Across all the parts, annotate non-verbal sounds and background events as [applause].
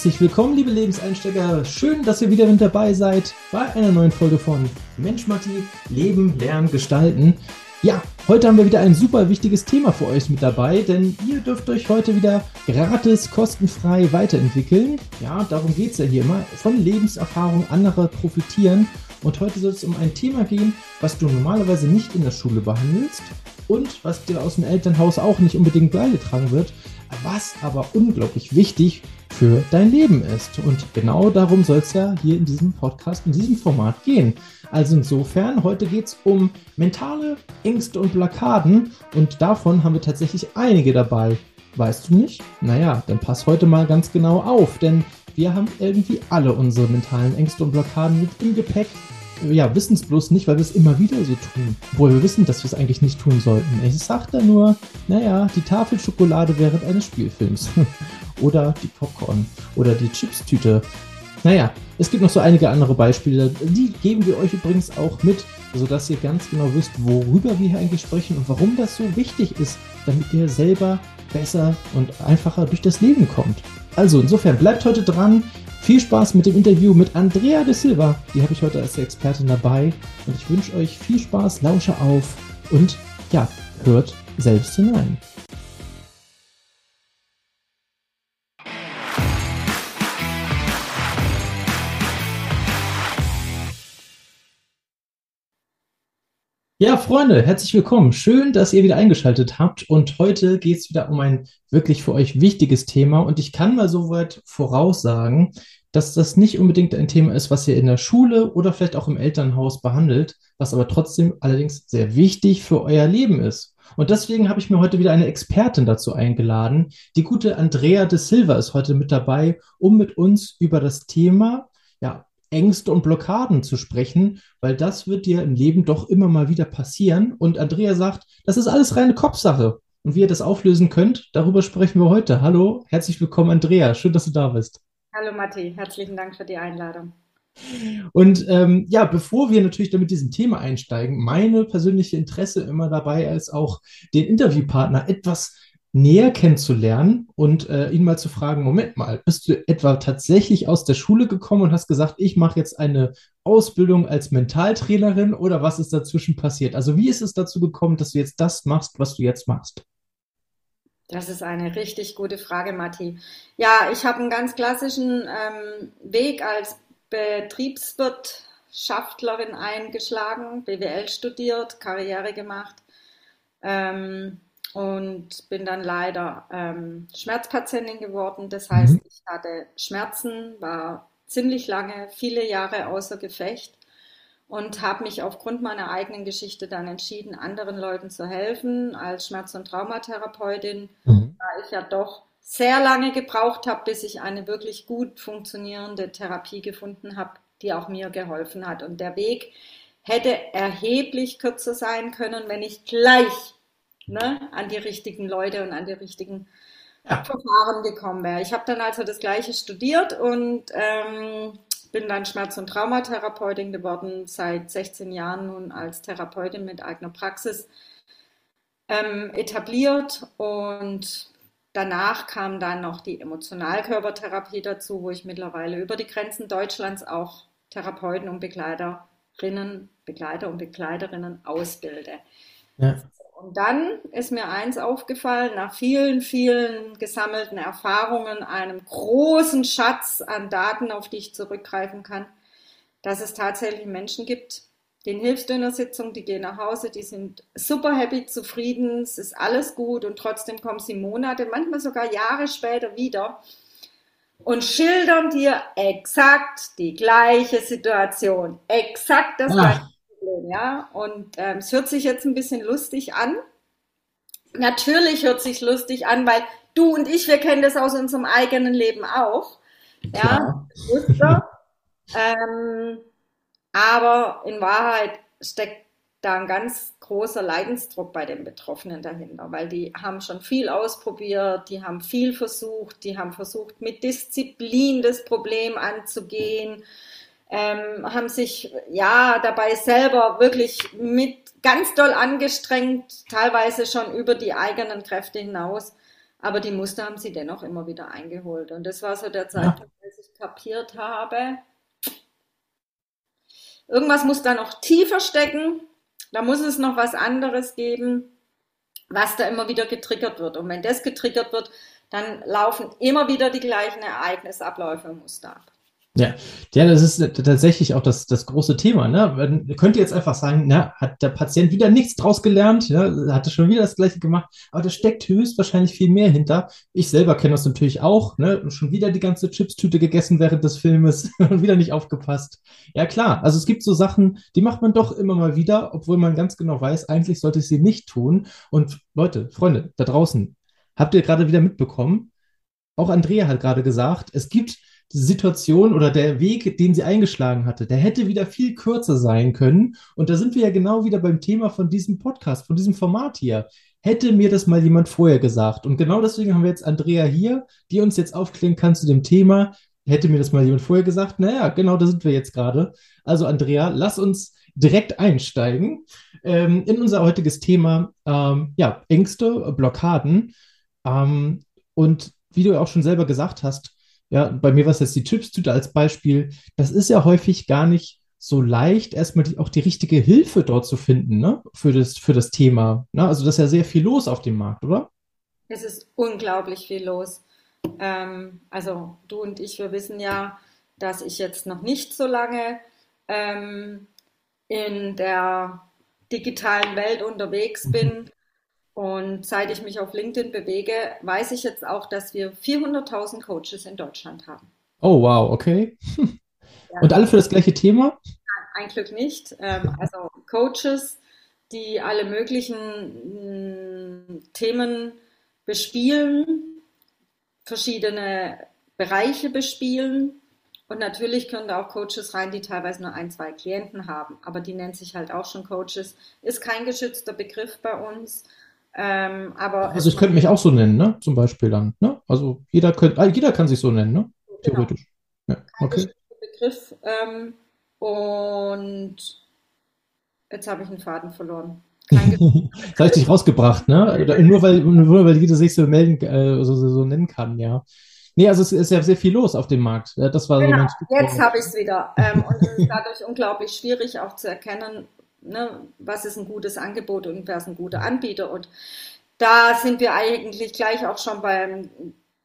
Herzlich willkommen, liebe Lebenseinsteiger. Schön, dass ihr wieder mit dabei seid bei einer neuen Folge von Mensch Matti, Leben, Lernen, Gestalten. Ja, heute haben wir wieder ein super wichtiges Thema für euch mit dabei, denn ihr dürft euch heute wieder gratis, kostenfrei weiterentwickeln. Ja, darum geht es ja hier immer. Von Lebenserfahrung anderer profitieren. Und heute soll es um ein Thema gehen, was du normalerweise nicht in der Schule behandelst und was dir aus dem Elternhaus auch nicht unbedingt beigetragen wird, was aber unglaublich wichtig für dein Leben ist. Und genau darum soll es ja hier in diesem Podcast, in diesem Format gehen. Also insofern, heute geht es um mentale Ängste und Blockaden und davon haben wir tatsächlich einige dabei. Weißt du nicht? Naja, dann pass heute mal ganz genau auf, denn wir haben irgendwie alle unsere mentalen Ängste und Blockaden mit im Gepäck ja, wissen es bloß nicht, weil wir es immer wieder so tun. Obwohl wir wissen, dass wir es eigentlich nicht tun sollten. Ich sag da nur, naja, die Tafel Schokolade während eines Spielfilms. [laughs] oder die Popcorn. Oder die Chipstüte. Naja, es gibt noch so einige andere Beispiele. Die geben wir euch übrigens auch mit, sodass ihr ganz genau wisst, worüber wir hier eigentlich sprechen und warum das so wichtig ist, damit ihr selber besser und einfacher durch das Leben kommt. Also insofern bleibt heute dran. Viel Spaß mit dem Interview mit Andrea de Silva. Die habe ich heute als Expertin dabei. Und ich wünsche euch viel Spaß, lausche auf und ja, hört selbst hinein. Ja, Freunde, herzlich willkommen. Schön, dass ihr wieder eingeschaltet habt. Und heute geht es wieder um ein wirklich für euch wichtiges Thema. Und ich kann mal soweit voraussagen, dass das nicht unbedingt ein Thema ist, was ihr in der Schule oder vielleicht auch im Elternhaus behandelt, was aber trotzdem allerdings sehr wichtig für euer Leben ist. Und deswegen habe ich mir heute wieder eine Expertin dazu eingeladen. Die gute Andrea de Silva ist heute mit dabei, um mit uns über das Thema ja, Ängste und Blockaden zu sprechen, weil das wird dir im Leben doch immer mal wieder passieren. Und Andrea sagt, das ist alles reine Kopfsache. Und wie ihr das auflösen könnt, darüber sprechen wir heute. Hallo, herzlich willkommen, Andrea. Schön, dass du da bist. Hallo Matti, herzlichen Dank für die Einladung. Und ähm, ja, bevor wir natürlich damit diesem Thema einsteigen, meine persönliche Interesse immer dabei, als auch den Interviewpartner etwas näher kennenzulernen und äh, ihn mal zu fragen, Moment mal, bist du etwa tatsächlich aus der Schule gekommen und hast gesagt, ich mache jetzt eine Ausbildung als Mentaltrainerin oder was ist dazwischen passiert? Also wie ist es dazu gekommen, dass du jetzt das machst, was du jetzt machst? Das ist eine richtig gute Frage, Matti. Ja, ich habe einen ganz klassischen ähm, Weg als Betriebswirtschaftlerin eingeschlagen, BWL studiert, Karriere gemacht. Ähm, und bin dann leider ähm, Schmerzpatientin geworden. Das heißt, mhm. ich hatte Schmerzen, war ziemlich lange, viele Jahre außer Gefecht und habe mich aufgrund meiner eigenen Geschichte dann entschieden, anderen Leuten zu helfen als Schmerz- und Traumatherapeutin, mhm. da ich ja doch sehr lange gebraucht habe, bis ich eine wirklich gut funktionierende Therapie gefunden habe, die auch mir geholfen hat. Und der Weg hätte erheblich kürzer sein können, wenn ich gleich ne, an die richtigen Leute und an die richtigen ja. Verfahren gekommen wäre. Ich habe dann also das Gleiche studiert und ähm, bin dann Schmerz- und Traumatherapeutin geworden, seit 16 Jahren nun als Therapeutin mit eigener Praxis ähm, etabliert und danach kam dann noch die Emotionalkörpertherapie dazu, wo ich mittlerweile über die Grenzen Deutschlands auch Therapeuten und Begleiterinnen, Begleiter und Begleiterinnen ausbilde. Ja. Und dann ist mir eins aufgefallen, nach vielen, vielen gesammelten Erfahrungen, einem großen Schatz an Daten, auf die ich zurückgreifen kann, dass es tatsächlich Menschen gibt, denen hilfst du in der Sitzung, die gehen nach Hause, die sind super happy, zufrieden, es ist alles gut und trotzdem kommen sie Monate, manchmal sogar Jahre später wieder und schildern dir exakt die gleiche Situation, exakt das gleiche Problem, ja. Und ähm, es hört sich jetzt ein bisschen lustig an. Natürlich hört sich lustig an, weil du und ich, wir kennen das aus unserem eigenen Leben auch. Ja, ja. ähm, aber in Wahrheit steckt da ein ganz großer Leidensdruck bei den Betroffenen dahinter, weil die haben schon viel ausprobiert, die haben viel versucht, die haben versucht, mit Disziplin das Problem anzugehen, ähm, haben sich ja dabei selber wirklich mit ganz doll angestrengt, teilweise schon über die eigenen Kräfte hinaus. Aber die Muster haben sie dennoch immer wieder eingeholt. Und das war so der Zeitpunkt, ja. als ich kapiert habe, irgendwas muss da noch tiefer stecken. Da muss es noch was anderes geben, was da immer wieder getriggert wird. Und wenn das getriggert wird, dann laufen immer wieder die gleichen Ereignisabläufe und Muster ab. Ja, ja, das ist tatsächlich auch das, das große Thema. Ne? Man könnte jetzt einfach sagen, na, hat der Patient wieder nichts draus gelernt, ja, hatte schon wieder das Gleiche gemacht, aber da steckt höchstwahrscheinlich viel mehr hinter. Ich selber kenne das natürlich auch, ne? schon wieder die ganze Chipstüte gegessen während des Filmes [laughs] und wieder nicht aufgepasst. Ja, klar, also es gibt so Sachen, die macht man doch immer mal wieder, obwohl man ganz genau weiß, eigentlich sollte ich sie nicht tun. Und Leute, Freunde, da draußen, habt ihr gerade wieder mitbekommen, auch Andrea hat gerade gesagt, es gibt Situation oder der Weg, den sie eingeschlagen hatte, der hätte wieder viel kürzer sein können. Und da sind wir ja genau wieder beim Thema von diesem Podcast, von diesem Format hier. Hätte mir das mal jemand vorher gesagt. Und genau deswegen haben wir jetzt Andrea hier, die uns jetzt aufklären kann zu dem Thema. Hätte mir das mal jemand vorher gesagt? Naja, genau da sind wir jetzt gerade. Also Andrea, lass uns direkt einsteigen ähm, in unser heutiges Thema, ähm, ja, Ängste, Blockaden. Ähm, und wie du auch schon selber gesagt hast, ja, bei mir war es jetzt die Chipstüte als Beispiel. Das ist ja häufig gar nicht so leicht, erstmal die, auch die richtige Hilfe dort zu finden, ne, für das, für das Thema. Ne? Also, das ist ja sehr viel los auf dem Markt, oder? Es ist unglaublich viel los. Ähm, also, du und ich, wir wissen ja, dass ich jetzt noch nicht so lange ähm, in der digitalen Welt unterwegs bin. Und seit ich mich auf LinkedIn bewege, weiß ich jetzt auch, dass wir 400.000 Coaches in Deutschland haben. Oh, wow, okay. Ja. Und alle für das gleiche Thema? Nein, ein Glück nicht. Ähm, also Coaches, die alle möglichen mm, Themen bespielen, verschiedene Bereiche bespielen. Und natürlich können da auch Coaches rein, die teilweise nur ein, zwei Klienten haben. Aber die nennen sich halt auch schon Coaches. Ist kein geschützter Begriff bei uns. Ähm, aber also ich könnte mich auch so nennen, ne? Zum Beispiel dann. Ne? Also jeder, könnt, ah, jeder kann sich so nennen, ne? Genau. Theoretisch. Genau. Ja, okay. Begriff. Ähm, und jetzt habe ich einen Faden verloren. [laughs] das habe ich dich rausgebracht, ne? Nur weil, nur weil jeder sich so melden, äh, so, so, so nennen kann, ja. Nee, also es ist ja sehr viel los auf dem Markt. Das war genau, so jetzt habe ich es wieder. Ähm, und es ist dadurch [laughs] unglaublich schwierig auch zu erkennen, ne, was ist ein gutes Angebot und wer ist ein guter Anbieter. Und da sind wir eigentlich gleich auch schon beim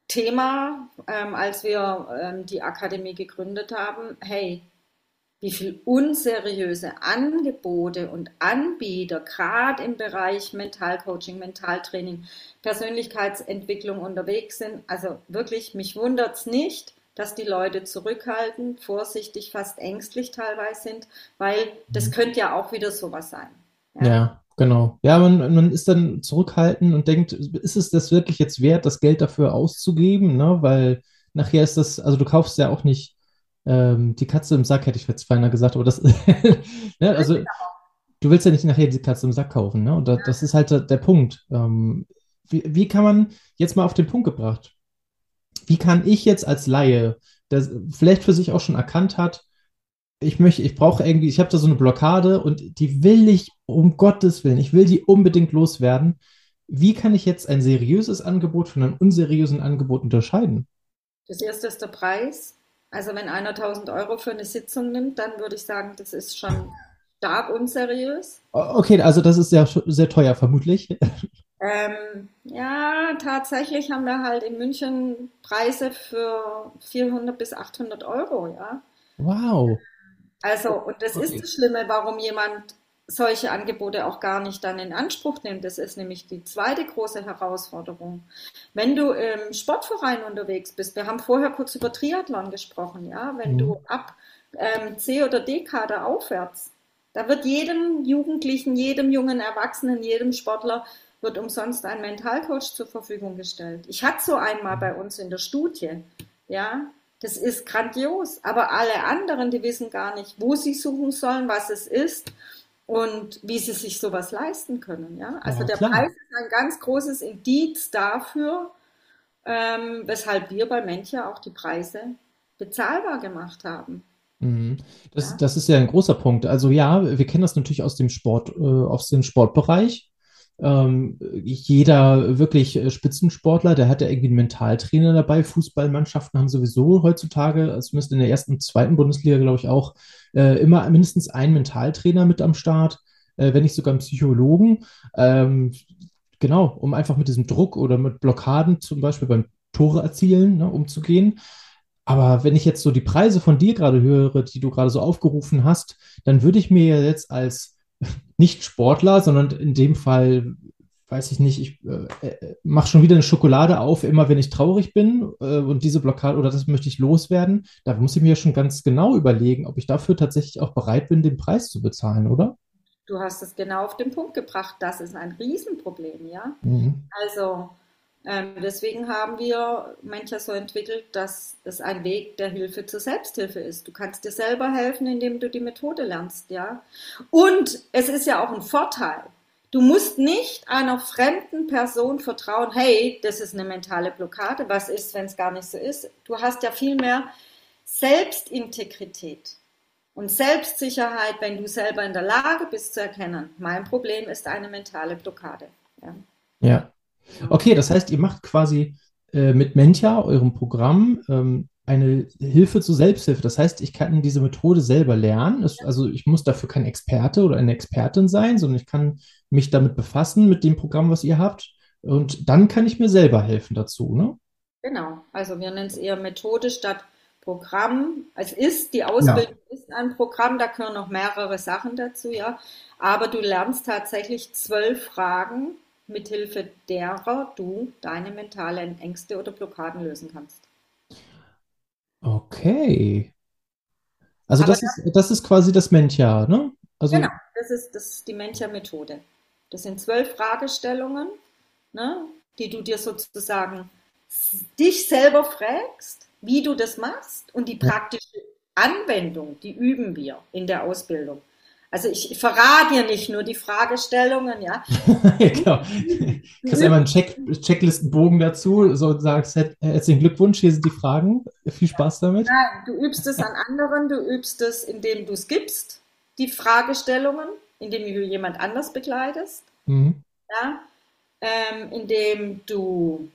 Thema, ähm, als wir ähm, die Akademie gegründet haben. Hey, wie viel unseriöse Angebote und Anbieter gerade im Bereich Mentalcoaching, Mentaltraining, Persönlichkeitsentwicklung unterwegs sind. Also wirklich, mich wundert es nicht, dass die Leute zurückhaltend, vorsichtig, fast ängstlich teilweise sind, weil das mhm. könnte ja auch wieder sowas sein. Ja, ja genau. Ja, man, man ist dann zurückhaltend und denkt, ist es das wirklich jetzt wert, das Geld dafür auszugeben? Ne? Weil nachher ist das, also du kaufst ja auch nicht ähm, die Katze im Sack, hätte ich jetzt beinahe gesagt, aber das, [laughs] ne? also du willst ja nicht nachher die Katze im Sack kaufen, ne? Und da, das ist halt der, der Punkt. Ähm, wie, wie kann man jetzt mal auf den Punkt gebracht? Wie kann ich jetzt als Laie, der vielleicht für sich auch schon erkannt hat, ich möchte, ich brauche irgendwie, ich habe da so eine Blockade und die will ich um Gottes Willen, ich will die unbedingt loswerden. Wie kann ich jetzt ein seriöses Angebot von einem unseriösen Angebot unterscheiden? Das erste ist der Preis. Also wenn einer 1000 Euro für eine Sitzung nimmt, dann würde ich sagen, das ist schon stark unseriös. Okay, also das ist ja sehr teuer vermutlich. [laughs] Ähm, ja, tatsächlich haben wir halt in München Preise für 400 bis 800 Euro, ja. Wow. Also, und das okay. ist das Schlimme, warum jemand solche Angebote auch gar nicht dann in Anspruch nimmt. Das ist nämlich die zweite große Herausforderung. Wenn du im Sportverein unterwegs bist, wir haben vorher kurz über Triathlon gesprochen, ja, wenn mhm. du ab ähm, C- oder D-Kader aufwärts, da wird jedem Jugendlichen, jedem jungen Erwachsenen, jedem Sportler wird umsonst ein Mentalcoach zur Verfügung gestellt. Ich hatte so einmal bei uns in der Studie, ja, das ist grandios, aber alle anderen, die wissen gar nicht, wo sie suchen sollen, was es ist und wie sie sich sowas leisten können, ja. Also ja, der Preis ist ein ganz großes Indiz dafür, ähm, weshalb wir bei Mencha auch die Preise bezahlbar gemacht haben. Mhm. Das, ja. das ist ja ein großer Punkt. Also ja, wir kennen das natürlich aus dem Sport, äh, aus dem Sportbereich. Ähm, jeder wirklich äh, Spitzensportler, der hat ja irgendwie einen Mentaltrainer dabei. Fußballmannschaften haben sowieso heutzutage, zumindest in der ersten und zweiten Bundesliga, glaube ich auch, äh, immer mindestens einen Mentaltrainer mit am Start, äh, wenn nicht sogar einen Psychologen. Ähm, genau, um einfach mit diesem Druck oder mit Blockaden zum Beispiel beim Tore erzielen, ne, umzugehen. Aber wenn ich jetzt so die Preise von dir gerade höre, die du gerade so aufgerufen hast, dann würde ich mir jetzt als nicht Sportler, sondern in dem Fall, weiß ich nicht, ich äh, äh mache schon wieder eine Schokolade auf, immer wenn ich traurig bin äh, und diese Blockade oder das möchte ich loswerden. Da muss ich mir schon ganz genau überlegen, ob ich dafür tatsächlich auch bereit bin, den Preis zu bezahlen, oder? Du hast es genau auf den Punkt gebracht. Das ist ein Riesenproblem, ja. Mhm. Also deswegen haben wir mancher so entwickelt, dass es ein Weg der Hilfe zur Selbsthilfe ist. Du kannst dir selber helfen, indem du die Methode lernst, ja. Und es ist ja auch ein Vorteil. Du musst nicht einer fremden Person vertrauen, hey, das ist eine mentale Blockade, was ist, wenn es gar nicht so ist. Du hast ja viel mehr Selbstintegrität und Selbstsicherheit, wenn du selber in der Lage bist zu erkennen, mein Problem ist eine mentale Blockade. Ja. ja. Okay, das heißt, ihr macht quasi äh, mit Mentja, eurem Programm, ähm, eine Hilfe zur Selbsthilfe. Das heißt, ich kann diese Methode selber lernen. Es, also ich muss dafür kein Experte oder eine Expertin sein, sondern ich kann mich damit befassen mit dem Programm, was ihr habt. Und dann kann ich mir selber helfen dazu, ne? Genau. Also wir nennen es eher Methode statt Programm. Es ist, die Ausbildung ja. ist ein Programm, da gehören noch mehrere Sachen dazu, ja. Aber du lernst tatsächlich zwölf Fragen, mithilfe derer du deine mentalen Ängste oder Blockaden lösen kannst. Okay. Also das, das, ist, das ist quasi das Mentja, ne? Also genau, das ist, das ist die Mentja-Methode. Das sind zwölf Fragestellungen, ne, die du dir sozusagen dich selber fragst, wie du das machst und die praktische Anwendung, die üben wir in der Ausbildung. Also ich verrate dir nicht nur die Fragestellungen, ja. [laughs] genau. Du hast einmal einen Check Checklistenbogen dazu, so sagst, herzlichen Glückwunsch, hier sind die Fragen. Viel Spaß damit. Nein, du übst es an anderen, du übst es, indem du es gibst, die Fragestellungen, indem du jemand anders begleitest, mhm. ja, ähm, indem du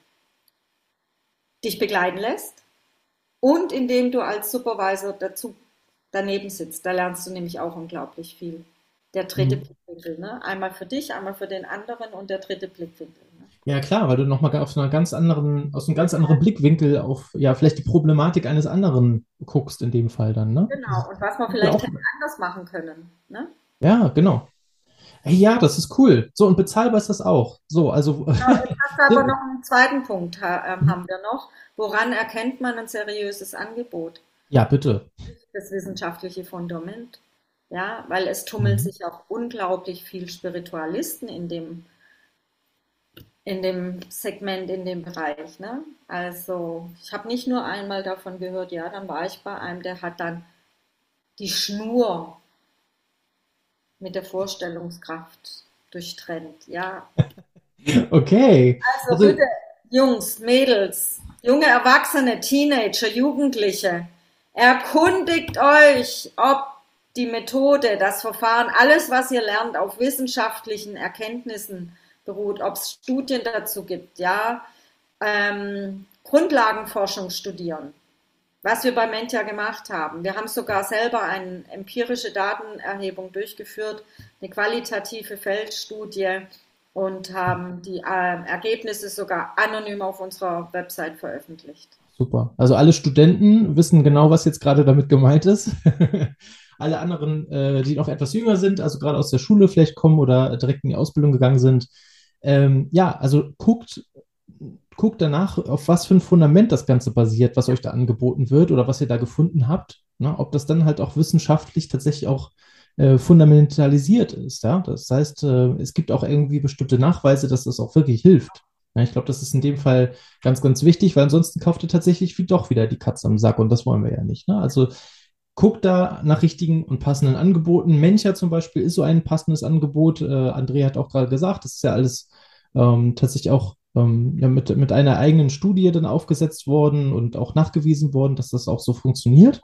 dich begleiten lässt und indem du als Supervisor dazu daneben sitzt. Da lernst du nämlich auch unglaublich viel. Der dritte mhm. Blickwinkel, ne? Einmal für dich, einmal für den anderen und der dritte Blickwinkel. Ne? Ja, klar, weil du nochmal auf einer ganz anderen, aus einem ganz anderen Blickwinkel auf, ja, vielleicht die Problematik eines anderen guckst in dem Fall dann, ne? Genau, und was man vielleicht hätte anders machen können, ne? Ja, genau. Ja, das ist cool. So, und bezahlbar ist das auch. So, also. Genau, jetzt hast [laughs] aber noch einen zweiten Punkt, äh, haben wir noch. Woran erkennt man ein seriöses Angebot? Ja, bitte. Das wissenschaftliche Fundament. Ja, weil es tummeln mhm. sich auch unglaublich viel Spiritualisten in dem, in dem Segment, in dem Bereich. Ne? Also, ich habe nicht nur einmal davon gehört, ja, dann war ich bei einem, der hat dann die Schnur mit der Vorstellungskraft durchtrennt. Ja. [laughs] Okay. Also, also bitte, Jungs, Mädels, junge Erwachsene, Teenager, Jugendliche, Erkundigt euch, ob die Methode, das Verfahren, alles, was ihr lernt, auf wissenschaftlichen Erkenntnissen beruht, ob es Studien dazu gibt, ja, ähm, Grundlagenforschung studieren, was wir bei Mentia gemacht haben. Wir haben sogar selber eine empirische Datenerhebung durchgeführt, eine qualitative Feldstudie und haben die äh, Ergebnisse sogar anonym auf unserer Website veröffentlicht. Super. Also alle Studenten wissen genau, was jetzt gerade damit gemeint ist. [laughs] alle anderen, äh, die noch etwas jünger sind, also gerade aus der Schule vielleicht kommen oder direkt in die Ausbildung gegangen sind, ähm, ja, also guckt, guckt danach, auf was für ein Fundament das Ganze basiert, was euch da angeboten wird oder was ihr da gefunden habt. Ne? Ob das dann halt auch wissenschaftlich tatsächlich auch äh, fundamentalisiert ist. Ja? Das heißt, äh, es gibt auch irgendwie bestimmte Nachweise, dass das auch wirklich hilft. Ja, ich glaube, das ist in dem Fall ganz, ganz wichtig, weil ansonsten kauft ihr tatsächlich wie doch wieder die Katze am Sack und das wollen wir ja nicht. Ne? Also guckt da nach richtigen und passenden Angeboten. Mencha zum Beispiel ist so ein passendes Angebot. Äh, Andrea hat auch gerade gesagt, das ist ja alles ähm, tatsächlich auch ähm, ja, mit, mit einer eigenen Studie dann aufgesetzt worden und auch nachgewiesen worden, dass das auch so funktioniert.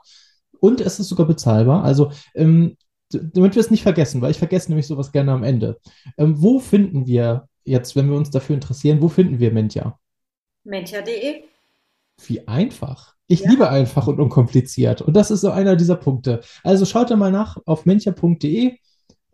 Und es ist sogar bezahlbar. Also ähm, damit wir es nicht vergessen, weil ich vergesse nämlich sowas gerne am Ende. Ähm, wo finden wir jetzt, wenn wir uns dafür interessieren, wo finden wir Mentja? Mentja.de. Wie einfach. Ich ja. liebe einfach und unkompliziert. Und das ist so einer dieser Punkte. Also schaut da mal nach auf mentja.de,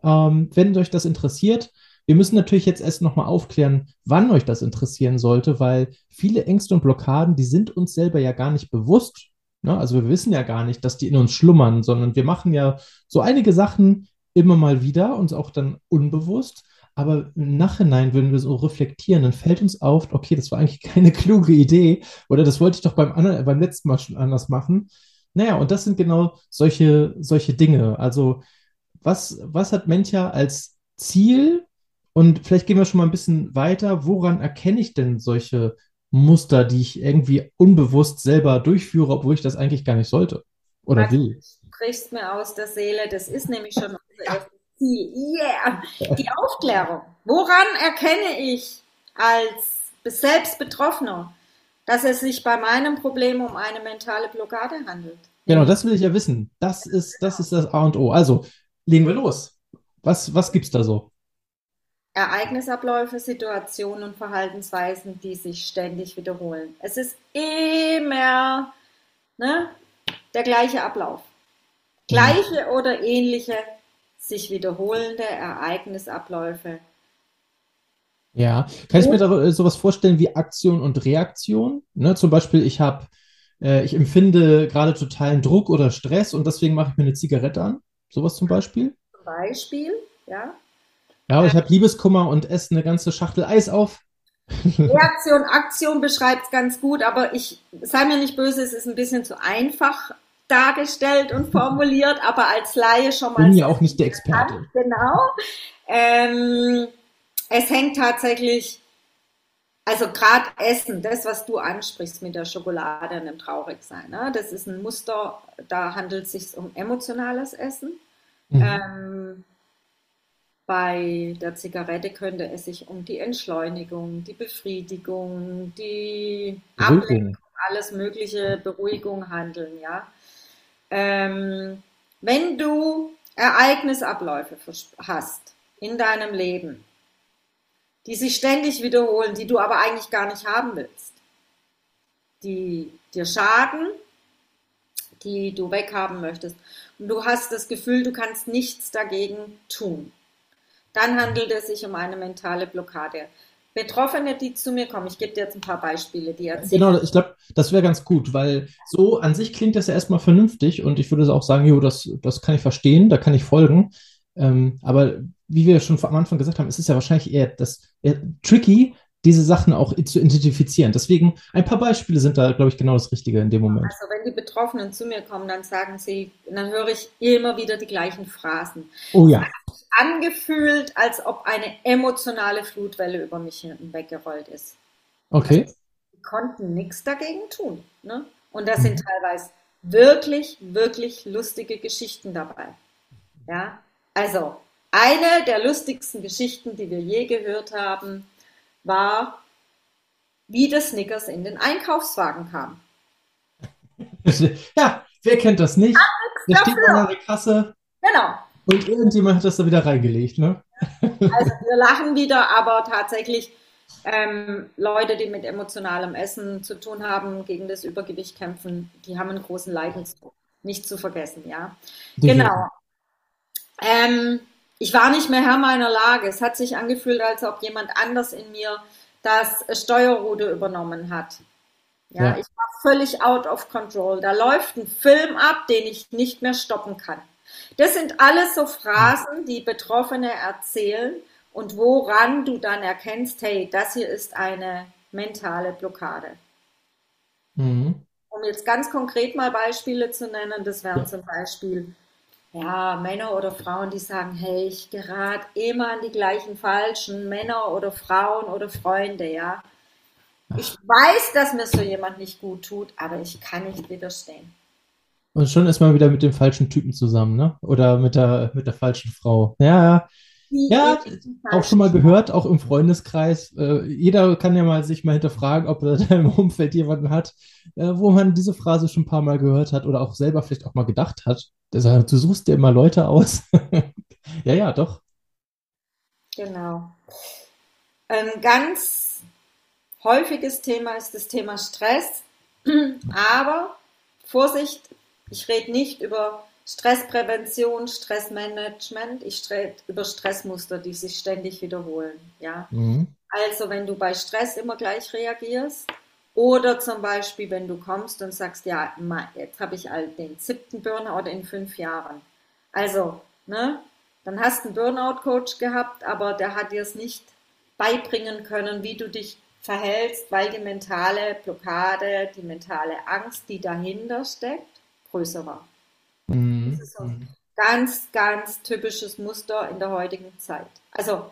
ähm, wenn euch das interessiert. Wir müssen natürlich jetzt erst nochmal aufklären, wann euch das interessieren sollte, weil viele Ängste und Blockaden, die sind uns selber ja gar nicht bewusst. Ne? Also wir wissen ja gar nicht, dass die in uns schlummern, sondern wir machen ja so einige Sachen immer mal wieder, uns auch dann unbewusst. Aber im Nachhinein, wenn wir so reflektieren, dann fällt uns auf, okay, das war eigentlich [laughs] keine kluge Idee oder das wollte ich doch beim, anderen, beim letzten Mal schon anders machen. Naja, und das sind genau solche, solche Dinge. Also, was, was hat Mentja als Ziel? Und vielleicht gehen wir schon mal ein bisschen weiter. Woran erkenne ich denn solche Muster, die ich irgendwie unbewusst selber durchführe, obwohl ich das eigentlich gar nicht sollte oder will? Du sprichst mir aus der Seele. Das ist nämlich schon unser erstes Ziel. Yeah! Die Aufklärung. Woran erkenne ich als selbst Betroffener, dass es sich bei meinem Problem um eine mentale Blockade handelt? Genau, das will ich ja wissen. Das ist das, ist das A und O. Also, legen wir los. Was, was es da so? Ereignisabläufe, Situationen und Verhaltensweisen, die sich ständig wiederholen. Es ist immer ne, der gleiche Ablauf. Gleiche oder ähnliche sich wiederholende Ereignisabläufe. Ja, kann ich mir da äh, sowas vorstellen wie Aktion und Reaktion? Ne, zum Beispiel, ich habe, äh, ich empfinde gerade totalen Druck oder Stress und deswegen mache ich mir eine Zigarette an. Sowas zum Beispiel? Zum Beispiel, ja. Ja, aber ich habe Liebeskummer und esse eine ganze Schachtel Eis auf. [laughs] Reaktion, Aktion beschreibt es ganz gut, aber ich sei mir nicht böse, es ist ein bisschen zu einfach dargestellt und formuliert, aber als Laie schon mal. Ich bin ja auch nicht der Experte. Genau. Ähm, es hängt tatsächlich, also gerade Essen, das, was du ansprichst mit der Schokolade und dem Traurigsein, ne? das ist ein Muster, da handelt es sich um emotionales Essen. Mhm. Ähm, bei der Zigarette könnte es sich um die Entschleunigung, die Befriedigung, die Ablenkung, alles mögliche Beruhigung handeln, ja. Ähm, wenn du Ereignisabläufe hast in deinem Leben, die sich ständig wiederholen, die du aber eigentlich gar nicht haben willst, die dir schaden, die du weghaben möchtest, und du hast das Gefühl, du kannst nichts dagegen tun, dann handelt es sich um eine mentale Blockade. Betroffene, die zu mir kommen, ich gebe dir jetzt ein paar Beispiele, die erzählen. Genau, ich glaube, das wäre ganz gut, weil so an sich klingt das ja erstmal vernünftig und ich würde auch sagen, jo, das, das kann ich verstehen, da kann ich folgen. Ähm, aber wie wir schon am Anfang gesagt haben, ist es ja wahrscheinlich eher das eher tricky, diese Sachen auch zu identifizieren. Deswegen ein paar Beispiele sind da, glaube ich, genau das Richtige in dem Moment. Also wenn die Betroffenen zu mir kommen, dann sagen sie, dann höre ich immer wieder die gleichen Phrasen. Oh ja. Angefühlt, als ob eine emotionale Flutwelle über mich hinweggerollt ist. Okay. Also, die konnten nichts dagegen tun. Ne? Und da sind teilweise wirklich, wirklich lustige Geschichten dabei. Ja, also eine der lustigsten Geschichten, die wir je gehört haben, war, wie das Snickers in den Einkaufswagen kam. [laughs] Ja, wer kennt das nicht? Da steht man an der Kasse. Genau. Und irgendjemand hat das da wieder reingelegt, ne? [laughs] Also wir lachen wieder, aber tatsächlich ähm, Leute, die mit emotionalem Essen zu tun haben, gegen das Übergewicht kämpfen, die haben einen großen Leidensdruck. Nicht zu vergessen, ja. Genau. Ähm, ich war nicht mehr Herr meiner Lage. Es hat sich angefühlt, als ob jemand anders in mir das Steuerruder übernommen hat. Ja, ja, ich war völlig out of control. Da läuft ein Film ab, den ich nicht mehr stoppen kann. Das sind alles so Phrasen, die Betroffene erzählen und woran du dann erkennst, hey, das hier ist eine mentale Blockade. Mhm. Um jetzt ganz konkret mal Beispiele zu nennen, das wären zum Beispiel ja, Männer oder Frauen, die sagen, hey, ich gerate immer an die gleichen falschen Männer oder Frauen oder Freunde, ja. Ich weiß, dass mir so jemand nicht gut tut, aber ich kann nicht widerstehen. Und schon ist man wieder mit dem falschen Typen zusammen, ne? Oder mit der, mit der falschen Frau. Ja, Ja, auch schon mal gehört, auch im Freundeskreis. Äh, jeder kann ja mal sich mal hinterfragen, ob er [laughs] da im Umfeld jemanden hat, äh, wo man diese Phrase schon ein paar Mal gehört hat oder auch selber vielleicht auch mal gedacht hat. Deshalb, du suchst dir immer Leute aus. [laughs] ja, ja, doch. Genau. Ein ganz häufiges Thema ist das Thema Stress. [clears throat] Aber Vorsicht, ich rede nicht über Stressprävention, Stressmanagement. Ich rede über Stressmuster, die sich ständig wiederholen. Ja? Mhm. Also wenn du bei Stress immer gleich reagierst oder zum Beispiel, wenn du kommst und sagst, ja, jetzt habe ich den siebten Burnout in fünf Jahren. Also, ne, dann hast du einen Burnout-Coach gehabt, aber der hat dir es nicht beibringen können, wie du dich verhältst, weil die mentale Blockade, die mentale Angst, die dahinter steckt, größer war. Mhm. Das ist so ein ganz, ganz typisches Muster in der heutigen Zeit. Also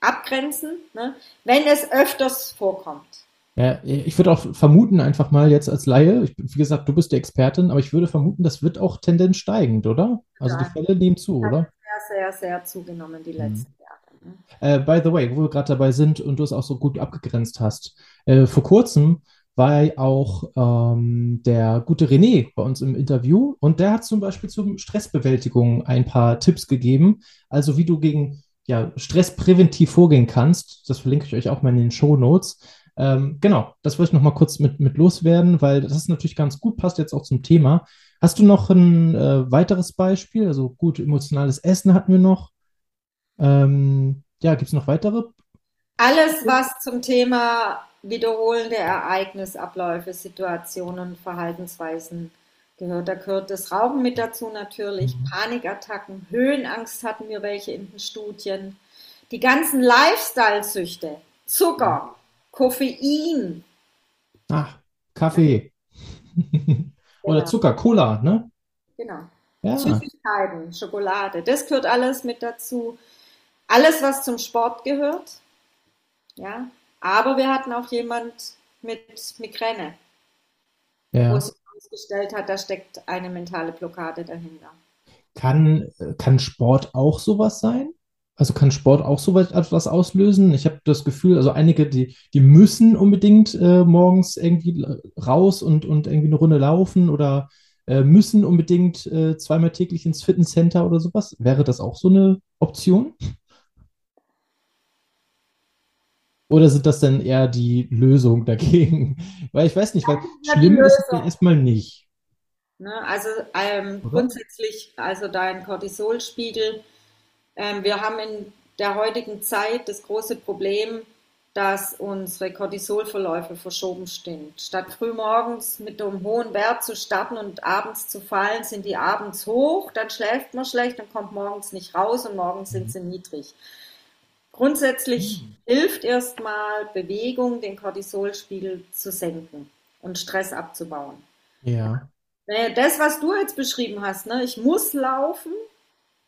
abgrenzen, ne, wenn es öfters vorkommt. Ja, ich würde auch vermuten, einfach mal jetzt als Laie, ich, wie gesagt, du bist die Expertin, aber ich würde vermuten, das wird auch Tendenz steigend, oder? Also ja. die Fälle nehmen zu, oder? Sehr, sehr, sehr zugenommen die mhm. letzten mhm. Jahre. Ne? Äh, by the way, wo wir gerade dabei sind und du es auch so gut abgegrenzt hast, äh, vor kurzem war auch ähm, der gute René bei uns im Interview und der hat zum Beispiel zur Stressbewältigung ein paar Tipps gegeben, also wie du gegen ja, Stress präventiv vorgehen kannst. Das verlinke ich euch auch mal in den Show Notes. Ähm, genau, das wollte ich noch mal kurz mit, mit loswerden, weil das ist natürlich ganz gut, passt jetzt auch zum Thema. Hast du noch ein äh, weiteres Beispiel? Also gut, emotionales Essen hatten wir noch. Ähm, ja, gibt es noch weitere? Alles, was zum Thema wiederholende Ereignisabläufe, Situationen, Verhaltensweisen gehört. Da gehört das Rauchen mit dazu natürlich, mhm. Panikattacken, Höhenangst hatten wir welche in den Studien, die ganzen Lifestyle-Süchte, Zucker, Koffein. Ach, Kaffee. [laughs] Oder genau. Zucker, Cola, ne? Genau. Ja. Süßigkeiten, Schokolade, das gehört alles mit dazu. Alles, was zum Sport gehört. Ja. Aber wir hatten auch jemand mit Migräne, ja. wo sich herausgestellt hat, da steckt eine mentale Blockade dahinter. Kann, kann Sport auch sowas sein? Also kann Sport auch so etwas auslösen? Ich habe das Gefühl, also einige, die, die müssen unbedingt äh, morgens irgendwie raus und, und irgendwie eine Runde laufen oder äh, müssen unbedingt äh, zweimal täglich ins Fitnesscenter oder sowas. Wäre das auch so eine Option? Oder sind das dann eher die Lösung dagegen? [laughs] weil ich weiß nicht, weil ja, schlimm ist es ja erstmal nicht. Ne, also ähm, grundsätzlich, also dein Cortisolspiegel ähm, wir haben in der heutigen Zeit das große Problem, dass unsere Cortisolverläufe verschoben stehen. Statt frühmorgens mit einem hohen Wert zu starten und abends zu fallen, sind die abends hoch, dann schläft man schlecht und kommt morgens nicht raus und morgens sind sie niedrig. Grundsätzlich mhm. hilft erstmal Bewegung, den Cortisolspiegel zu senken und Stress abzubauen. Ja. Das, was du jetzt beschrieben hast, ne, ich muss laufen,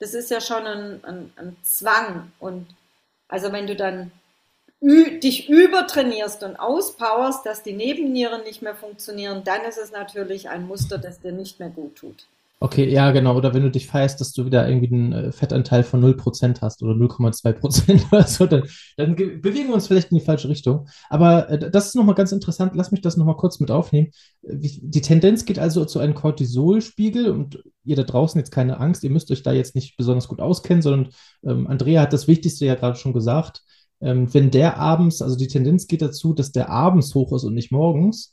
das ist ja schon ein, ein, ein Zwang. Und also wenn du dann dich übertrainierst und auspowerst, dass die Nebennieren nicht mehr funktionieren, dann ist es natürlich ein Muster, das dir nicht mehr gut tut. Okay, ja, genau. Oder wenn du dich feierst, dass du wieder irgendwie einen äh, Fettanteil von 0% hast oder 0,2% [laughs] oder so, dann, dann bewegen wir uns vielleicht in die falsche Richtung. Aber äh, das ist nochmal ganz interessant. Lass mich das nochmal kurz mit aufnehmen. Die Tendenz geht also zu einem Cortisolspiegel und ihr da draußen jetzt keine Angst, ihr müsst euch da jetzt nicht besonders gut auskennen, sondern ähm, Andrea hat das Wichtigste ja gerade schon gesagt. Ähm, wenn der abends, also die Tendenz geht dazu, dass der abends hoch ist und nicht morgens,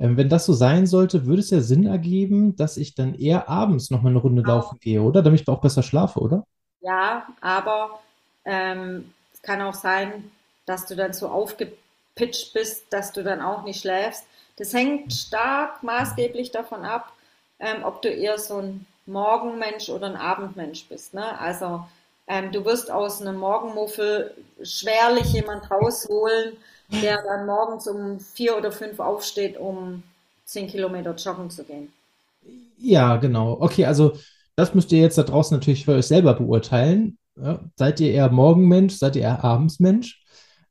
wenn das so sein sollte, würde es ja Sinn ergeben, dass ich dann eher abends noch mal eine Runde genau. laufen gehe, oder? Damit ich auch besser schlafe, oder? Ja, aber ähm, es kann auch sein, dass du dann so aufgepitcht bist, dass du dann auch nicht schläfst. Das hängt stark maßgeblich davon ab, ähm, ob du eher so ein Morgenmensch oder ein Abendmensch bist. Ne? Also ähm, du wirst aus einem Morgenmuffel schwerlich jemand rausholen, der dann morgens um vier oder fünf aufsteht, um zehn Kilometer joggen zu gehen. Ja, genau. Okay, also das müsst ihr jetzt da draußen natürlich für euch selber beurteilen. Ja, seid ihr eher Morgenmensch, seid ihr eher Abendsmensch?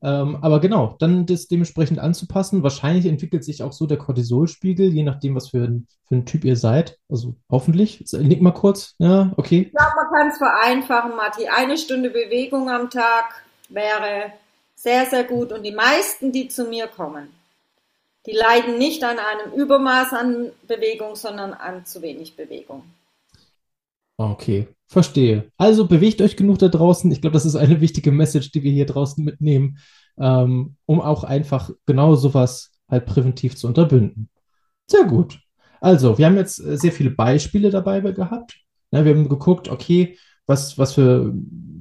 Ähm, aber genau, dann das dementsprechend anzupassen. Wahrscheinlich entwickelt sich auch so der Cortisolspiegel, je nachdem, was für ein, für ein Typ ihr seid. Also hoffentlich. Nick mal kurz. Ja, okay. Ich glaube, man kann es vereinfachen, Matti. Eine Stunde Bewegung am Tag wäre sehr, sehr gut. Und die meisten, die zu mir kommen, die leiden nicht an einem Übermaß an Bewegung, sondern an zu wenig Bewegung. Okay, verstehe. Also bewegt euch genug da draußen. Ich glaube, das ist eine wichtige Message, die wir hier draußen mitnehmen, ähm, um auch einfach genau sowas halt präventiv zu unterbinden. Sehr gut. Also, wir haben jetzt äh, sehr viele Beispiele dabei gehabt. Ja, wir haben geguckt, okay, was, was für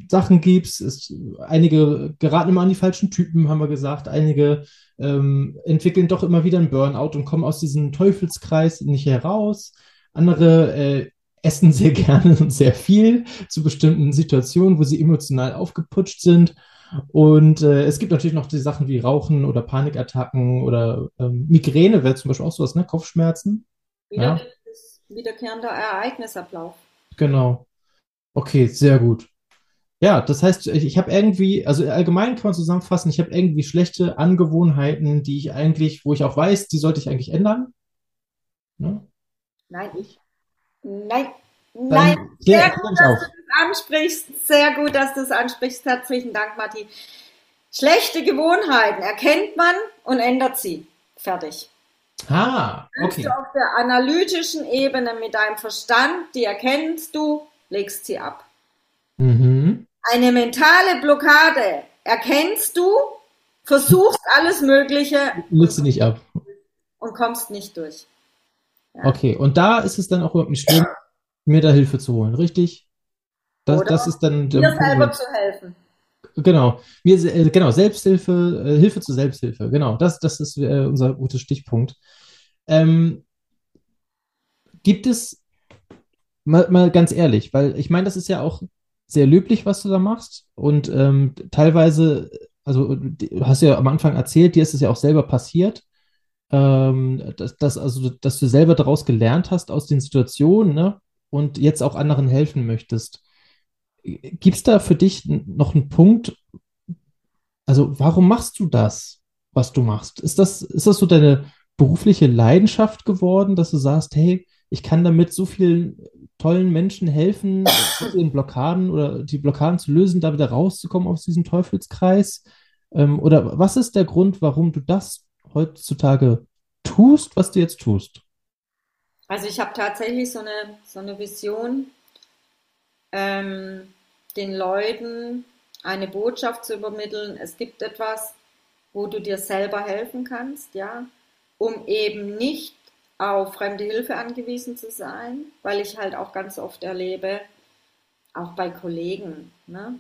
Sachen gibt es. Einige geraten immer an die falschen Typen, haben wir gesagt. Einige ähm, entwickeln doch immer wieder einen Burnout und kommen aus diesem Teufelskreis nicht heraus. Andere äh, essen sehr [laughs] gerne und sehr viel zu bestimmten Situationen, wo sie emotional aufgeputscht sind. Und äh, es gibt natürlich noch die Sachen wie Rauchen oder Panikattacken oder ähm, Migräne wäre zum Beispiel auch sowas, ne? Kopfschmerzen. Wieder, ja. Wiederkehrender Ereignisablauf. Genau. Okay, sehr gut. Ja, das heißt, ich, habe irgendwie, also allgemein kann man zusammenfassen, ich habe irgendwie schlechte Angewohnheiten, die ich eigentlich, wo ich auch weiß, die sollte ich eigentlich ändern. Ne? Nein, ich. Nein, nein. Sehr gut, dass du das ansprichst. Sehr gut, dass du es ansprichst. Herzlichen Dank, Matti. Schlechte Gewohnheiten erkennt man und ändert sie. Fertig. Ah, okay. Du auf der analytischen Ebene mit deinem Verstand, die erkennst du, legst sie ab. Eine mentale Blockade erkennst du, versuchst alles Mögliche. Legst sie nicht ab. Und kommst nicht durch. Ja. Okay, und da ist es dann auch nicht schlimm, mir da Hilfe zu holen, richtig? Das, das ist dann mir selber zu helfen. Genau, mir, äh, genau, Selbsthilfe, äh, Hilfe zur Selbsthilfe, genau, das, das ist äh, unser guter Stichpunkt. Ähm, gibt es, mal, mal ganz ehrlich, weil ich meine, das ist ja auch sehr löblich, was du da machst und ähm, teilweise, also du hast ja am Anfang erzählt, dir ist es ja auch selber passiert ähm, dass, dass, also, dass du selber daraus gelernt hast aus den Situationen ne? und jetzt auch anderen helfen möchtest. Gibt es da für dich noch einen Punkt? Also, warum machst du das, was du machst? Ist das, ist das so deine berufliche Leidenschaft geworden, dass du sagst, hey, ich kann damit so vielen tollen Menschen helfen, den Blockaden oder die Blockaden zu lösen, da wieder rauszukommen aus diesem Teufelskreis? Ähm, oder was ist der Grund, warum du das heutzutage tust, was du jetzt tust? Also ich habe tatsächlich so eine, so eine Vision, ähm, den Leuten eine Botschaft zu übermitteln. Es gibt etwas, wo du dir selber helfen kannst, ja, um eben nicht auf fremde Hilfe angewiesen zu sein, weil ich halt auch ganz oft erlebe, auch bei Kollegen, ne,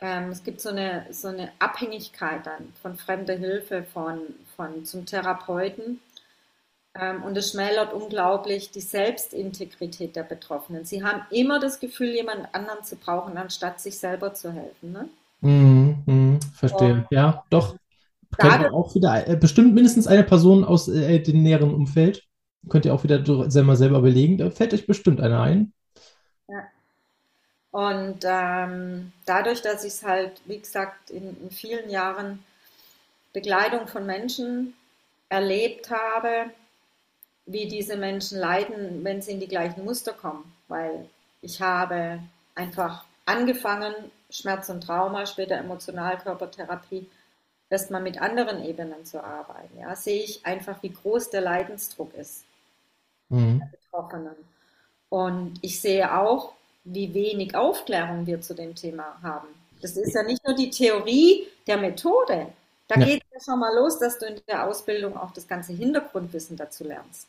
ähm, es gibt so eine, so eine Abhängigkeit dann von fremder Hilfe, von, von zum Therapeuten. Ähm, und es schmälert unglaublich die Selbstintegrität der Betroffenen. Sie haben immer das Gefühl, jemand anderen zu brauchen, anstatt sich selber zu helfen. Ne? Mm, mm, verstehe. Und ja, doch. Kennt man auch wieder äh, bestimmt mindestens eine Person aus äh, dem näheren Umfeld. Könnt ihr auch wieder selber selber belegen. Da fällt euch bestimmt einer ein. Ja. Und ähm, dadurch, dass ich es halt, wie gesagt, in, in, vielen Jahren Begleitung von Menschen erlebt habe, wie diese Menschen leiden, wenn sie in die gleichen Muster kommen. Weil ich habe einfach angefangen, Schmerz und Trauma, später Emotionalkörpertherapie, erstmal mit anderen Ebenen zu arbeiten. Ja, sehe ich einfach, wie groß der Leidensdruck ist mhm. der Betroffenen. Und ich sehe auch, wie wenig Aufklärung wir zu dem Thema haben. Das ist ja nicht nur die Theorie der Methode. Da ja. geht es ja schon mal los, dass du in der Ausbildung auch das ganze Hintergrundwissen dazu lernst.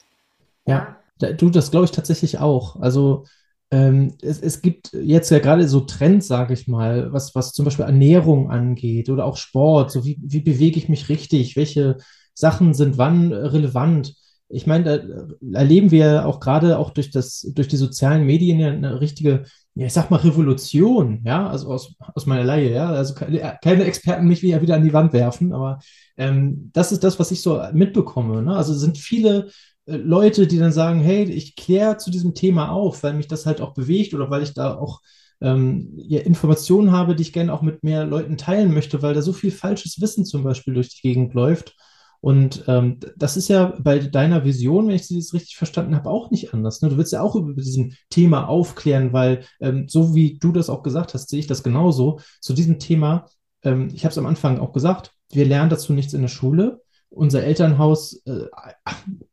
Ja, ja. du, das glaube ich tatsächlich auch. Also ähm, es, es gibt jetzt ja gerade so Trends, sage ich mal, was, was zum Beispiel Ernährung angeht oder auch Sport. So wie, wie bewege ich mich richtig? Welche Sachen sind wann relevant? ich meine, da erleben wir auch gerade auch durch das, durch die sozialen Medien ja eine richtige, ja, ich sag mal, Revolution, ja, also aus, aus meiner Laie, ja. Also keine, Experten mich wieder an die Wand werfen, aber ähm, das ist das, was ich so mitbekomme. Ne? Also sind viele Leute, die dann sagen, hey, ich kläre zu diesem Thema auf, weil mich das halt auch bewegt oder weil ich da auch ähm, ja, Informationen habe, die ich gerne auch mit mehr Leuten teilen möchte, weil da so viel falsches Wissen zum Beispiel durch die Gegend läuft. Und ähm, das ist ja bei deiner Vision, wenn ich das richtig verstanden habe, auch nicht anders. Ne? Du willst ja auch über diesem Thema aufklären, weil ähm, so wie du das auch gesagt hast, sehe ich das genauso. Zu diesem Thema, ähm, ich habe es am Anfang auch gesagt, wir lernen dazu nichts in der Schule unser Elternhaus, äh,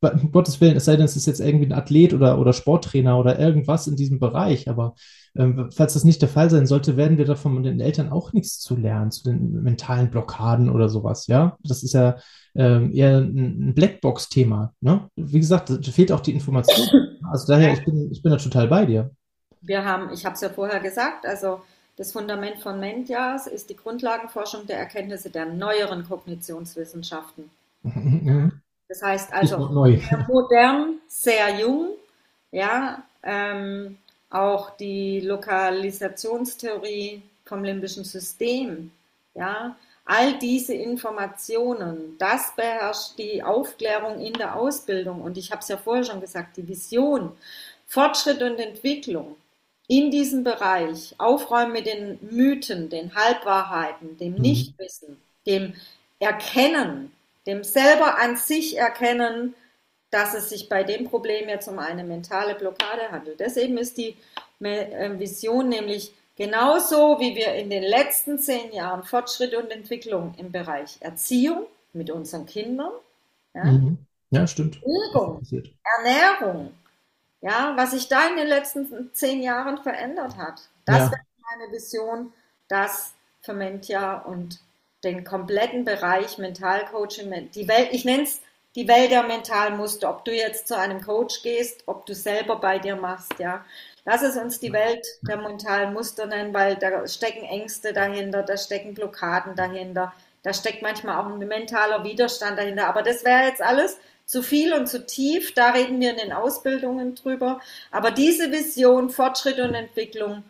um Gottes Willen, es sei denn, es ist jetzt irgendwie ein Athlet oder, oder Sporttrainer oder irgendwas in diesem Bereich, aber ähm, falls das nicht der Fall sein sollte, werden wir davon den Eltern auch nichts zu lernen, zu den mentalen Blockaden oder sowas, ja. Das ist ja ähm, eher ein, Blackbox-Thema, ne? Wie gesagt, da fehlt auch die Information. Also daher, ich bin, ich bin da total bei dir. Wir haben, ich habe es ja vorher gesagt, also das Fundament von Mentias ist die Grundlagenforschung der Erkenntnisse der neueren Kognitionswissenschaften. Das heißt also modern, sehr jung, ja, ähm, auch die Lokalisationstheorie vom limbischen System, ja, all diese Informationen, das beherrscht die Aufklärung in der Ausbildung. Und ich habe es ja vorher schon gesagt, die Vision, Fortschritt und Entwicklung in diesem Bereich, Aufräumen mit den Mythen, den Halbwahrheiten, dem mhm. Nichtwissen, dem Erkennen dem selber an sich erkennen, dass es sich bei dem Problem jetzt um eine mentale Blockade handelt. Deswegen ist die äh, Vision nämlich genauso, wie wir in den letzten zehn Jahren Fortschritt und Entwicklung im Bereich Erziehung mit unseren Kindern, ja, mhm. ja stimmt, Bildung, Ernährung, ja, was sich da in den letzten zehn Jahren verändert hat. Das ja. wäre meine Vision, dass Fermentia und den kompletten Bereich Mentalcoaching, die Welt, ich nenne es die Welt der Mentalmuster, ob du jetzt zu einem Coach gehst, ob du selber bei dir machst, ja. Lass es uns die Welt der mentalen Muster nennen, weil da stecken Ängste dahinter, da stecken Blockaden dahinter, da steckt manchmal auch ein mentaler Widerstand dahinter. Aber das wäre jetzt alles zu viel und zu tief, da reden wir in den Ausbildungen drüber. Aber diese Vision, Fortschritt und Entwicklung,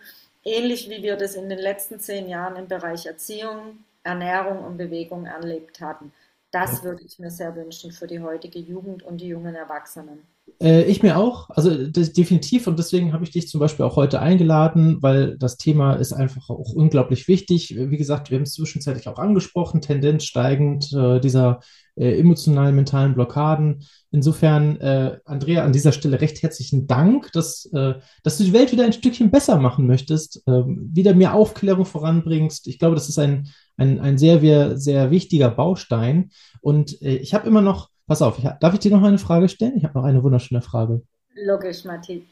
ähnlich wie wir das in den letzten zehn Jahren im Bereich Erziehung, Ernährung und Bewegung erlebt hatten. Das würde ich mir sehr wünschen für die heutige Jugend und die jungen Erwachsenen. Äh, ich mir auch, also das, definitiv und deswegen habe ich dich zum Beispiel auch heute eingeladen, weil das Thema ist einfach auch unglaublich wichtig. Wie gesagt, wir haben es zwischenzeitlich auch angesprochen, Tendenz steigend äh, dieser äh, emotionalen, mentalen Blockaden. Insofern, äh, Andrea, an dieser Stelle recht herzlichen Dank, dass, äh, dass du die Welt wieder ein Stückchen besser machen möchtest, ähm, wieder mehr Aufklärung voranbringst. Ich glaube, das ist ein, ein, ein sehr, sehr wichtiger Baustein. Und äh, ich habe immer noch, pass auf, ich, darf ich dir noch eine Frage stellen? Ich habe noch eine wunderschöne Frage. Logisch, Matti.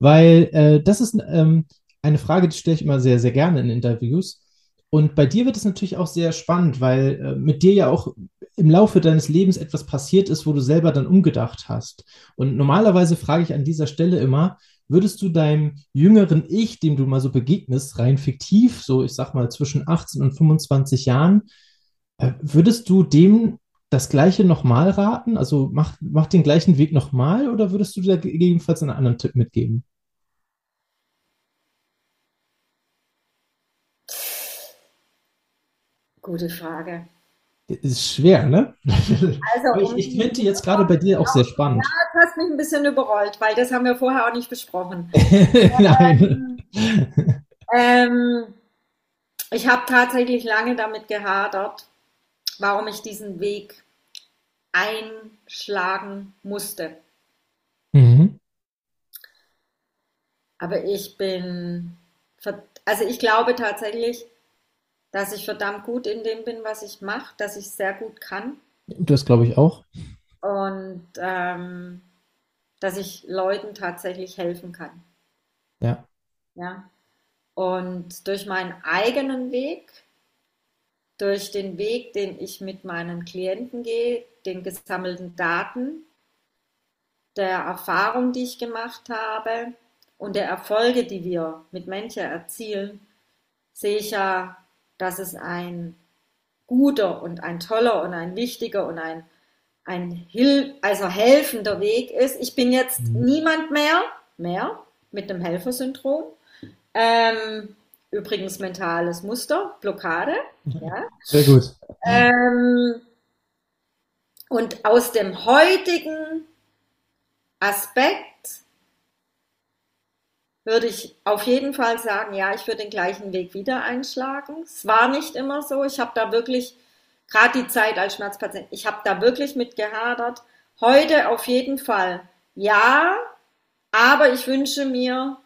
Weil äh, das ist ähm, eine Frage, die stelle ich immer sehr, sehr gerne in Interviews. Und bei dir wird es natürlich auch sehr spannend, weil äh, mit dir ja auch im Laufe deines Lebens etwas passiert ist, wo du selber dann umgedacht hast. Und normalerweise frage ich an dieser Stelle immer, würdest du deinem jüngeren Ich, dem du mal so begegnest, rein fiktiv, so ich sag mal zwischen 18 und 25 Jahren, äh, würdest du dem das Gleiche nochmal raten? Also mach, mach den gleichen Weg nochmal oder würdest du da gegebenenfalls einen anderen Tipp mitgeben? Gute Frage. Ist schwer, ne? Also, ich, ich finde jetzt gerade bei dir auch sehr spannend. Ja, du hast mich ein bisschen überrollt, weil das haben wir vorher auch nicht besprochen. [laughs] Nein. Ähm, ähm, ich habe tatsächlich lange damit gehadert, warum ich diesen Weg einschlagen musste. Mhm. Aber ich bin, also ich glaube tatsächlich, dass ich verdammt gut in dem bin, was ich mache, dass ich sehr gut kann. Das glaube ich auch. Und ähm, dass ich Leuten tatsächlich helfen kann. Ja. Ja. Und durch meinen eigenen Weg, durch den Weg, den ich mit meinen Klienten gehe, den gesammelten Daten, der Erfahrung, die ich gemacht habe und der Erfolge, die wir mit Menschen erzielen, sehe ich ja dass es ein guter und ein toller und ein wichtiger und ein, ein Hil also helfender Weg ist. Ich bin jetzt mhm. niemand mehr, mehr mit dem Helfersyndrom. Ähm, übrigens mentales Muster, Blockade. Ja. Sehr gut. Ähm, und aus dem heutigen Aspekt würde ich auf jeden Fall sagen, ja, ich würde den gleichen Weg wieder einschlagen. Es war nicht immer so. Ich habe da wirklich, gerade die Zeit als Schmerzpatient, ich habe da wirklich mit gehadert. Heute auf jeden Fall ja, aber ich wünsche mir,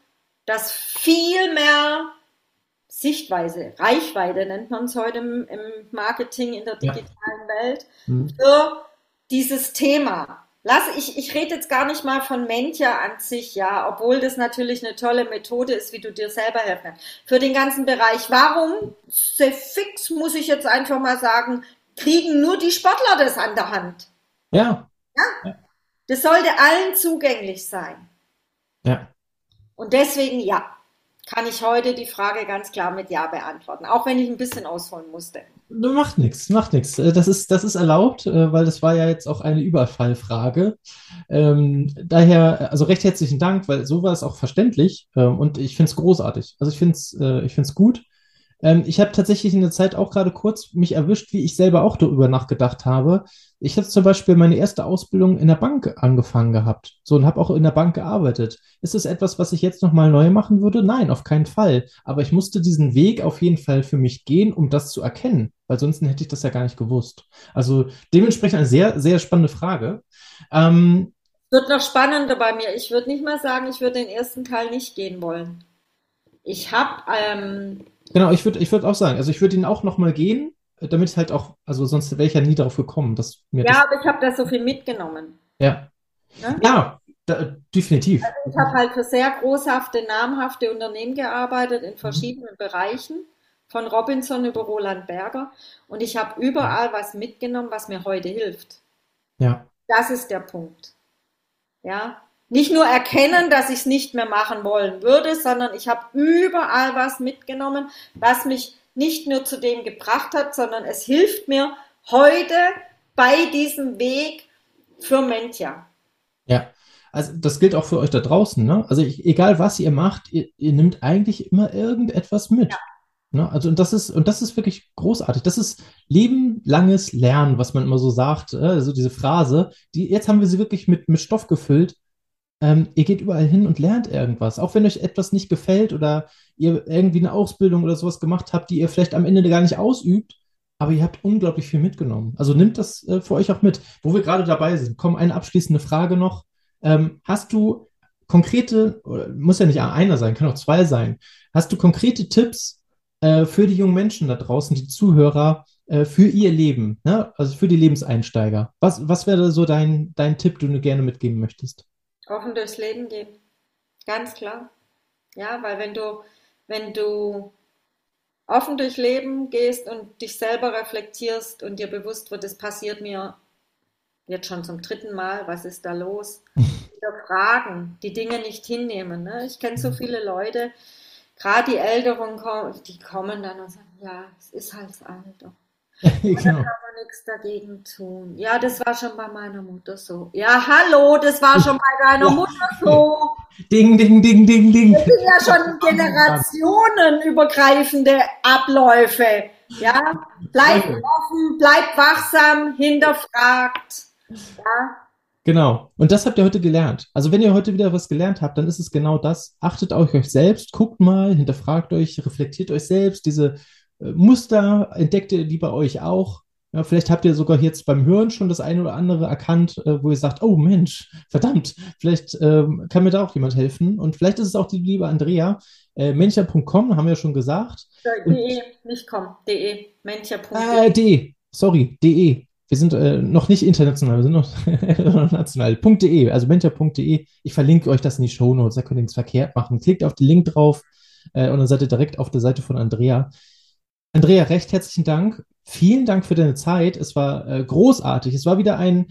dass viel mehr Sichtweise, Reichweite nennt man es heute im, im, Marketing in der digitalen ja. Welt, mhm. für dieses Thema. Lass, ich, ich rede jetzt gar nicht mal von Mentja an sich, ja, obwohl das natürlich eine tolle Methode ist, wie du dir selber helfen kannst. Für den ganzen Bereich. Warum, fix muss ich jetzt einfach mal sagen, kriegen nur die Sportler das an der Hand? Ja. ja? Das sollte allen zugänglich sein. Ja. Und deswegen ja, kann ich heute die Frage ganz klar mit Ja beantworten, auch wenn ich ein bisschen ausholen musste. Macht nichts, macht nichts. Äh, das ist, das ist erlaubt, äh, weil das war ja jetzt auch eine Überfallfrage. Ähm, daher, also recht herzlichen Dank, weil so war es auch verständlich ähm, und ich finde es großartig. Also ich finde es äh, ich find's gut. Ähm, ich habe tatsächlich in der Zeit auch gerade kurz mich erwischt, wie ich selber auch darüber nachgedacht habe. Ich habe zum Beispiel meine erste Ausbildung in der Bank angefangen gehabt. So und habe auch in der Bank gearbeitet. Ist das etwas, was ich jetzt nochmal neu machen würde? Nein, auf keinen Fall. Aber ich musste diesen Weg auf jeden Fall für mich gehen, um das zu erkennen, weil sonst hätte ich das ja gar nicht gewusst. Also dementsprechend eine sehr, sehr spannende Frage. Ähm, wird noch spannender bei mir. Ich würde nicht mal sagen, ich würde den ersten Teil nicht gehen wollen. Ich habe ähm, Genau, ich würde ich würd auch sagen, also ich würde ihn auch nochmal gehen, damit es halt auch, also sonst wäre ich ja nie darauf gekommen, dass mir Ja, das, aber ich habe da so viel mitgenommen. Ja. Ne? Ja, da, definitiv. Also ich habe halt für sehr großhafte, namhafte Unternehmen gearbeitet in verschiedenen mhm. Bereichen, von Robinson über Roland Berger. Und ich habe überall was mitgenommen, was mir heute hilft. Ja. Das ist der Punkt. Ja, nicht nur erkennen, dass ich es nicht mehr machen wollen würde, sondern ich habe überall was mitgenommen, was mich nicht nur zu dem gebracht hat, sondern es hilft mir heute bei diesem Weg für Mentja. Ja, also das gilt auch für euch da draußen. Ne? Also ich, egal was ihr macht, ihr, ihr nehmt eigentlich immer irgendetwas mit. Ja. Ne? Also und das ist und das ist wirklich großartig. Das ist lebenlanges Lernen, was man immer so sagt. Also diese Phrase, die jetzt haben wir sie wirklich mit mit Stoff gefüllt ähm, ihr geht überall hin und lernt irgendwas. Auch wenn euch etwas nicht gefällt oder ihr irgendwie eine Ausbildung oder sowas gemacht habt, die ihr vielleicht am Ende gar nicht ausübt, aber ihr habt unglaublich viel mitgenommen. Also nimmt das äh, für euch auch mit. Wo wir gerade dabei sind, komm, eine abschließende Frage noch. Ähm, hast du konkrete, muss ja nicht einer sein, kann auch zwei sein, hast du konkrete Tipps äh, für die jungen Menschen da draußen, die Zuhörer, äh, für ihr Leben, ne? also für die Lebenseinsteiger? Was, was wäre so dein, dein Tipp, den du gerne mitgeben möchtest? Offen durchs Leben gehen. Ganz klar. Ja, weil wenn du, wenn du offen durchs Leben gehst und dich selber reflektierst und dir bewusst wird, es passiert mir jetzt schon zum dritten Mal, was ist da los? [laughs] Wieder fragen, die Dinge nicht hinnehmen. Ne? Ich kenne so viele Leute, gerade die Älteren, die kommen dann und sagen, ja, es ist halt Alter. [laughs] genau. Da kann man nichts dagegen tun. Ja, das war schon bei meiner Mutter so. Ja, hallo, das war schon bei deiner Mutter so. Ding, ding, ding, ding, ding. Das sind ja schon generationenübergreifende Abläufe. Ja, bleibt offen, bleibt wachsam, hinterfragt. Ja. Genau. Und das habt ihr heute gelernt. Also wenn ihr heute wieder was gelernt habt, dann ist es genau das. Achtet auf euch selbst, guckt mal, hinterfragt euch, reflektiert euch selbst, diese Muster entdeckt ihr die bei euch auch? Ja, vielleicht habt ihr sogar jetzt beim Hören schon das eine oder andere erkannt, äh, wo ihr sagt, oh Mensch, verdammt, vielleicht ähm, kann mir da auch jemand helfen. Und vielleicht ist es auch die liebe Andrea. Äh, Mencher.com, haben wir ja schon gesagt. De, nicht com, de, mencher.de. Äh, de, sorry, de. Wir sind äh, noch nicht international, wir sind noch [laughs] national. .de, also mencher.de. Ich verlinke euch das in die Show Notes, da könnt ihr nichts verkehrt machen. Klickt auf den Link drauf äh, und dann seid ihr direkt auf der Seite von Andrea. Andrea, recht herzlichen Dank. Vielen Dank für deine Zeit. Es war äh, großartig. Es war wieder ein,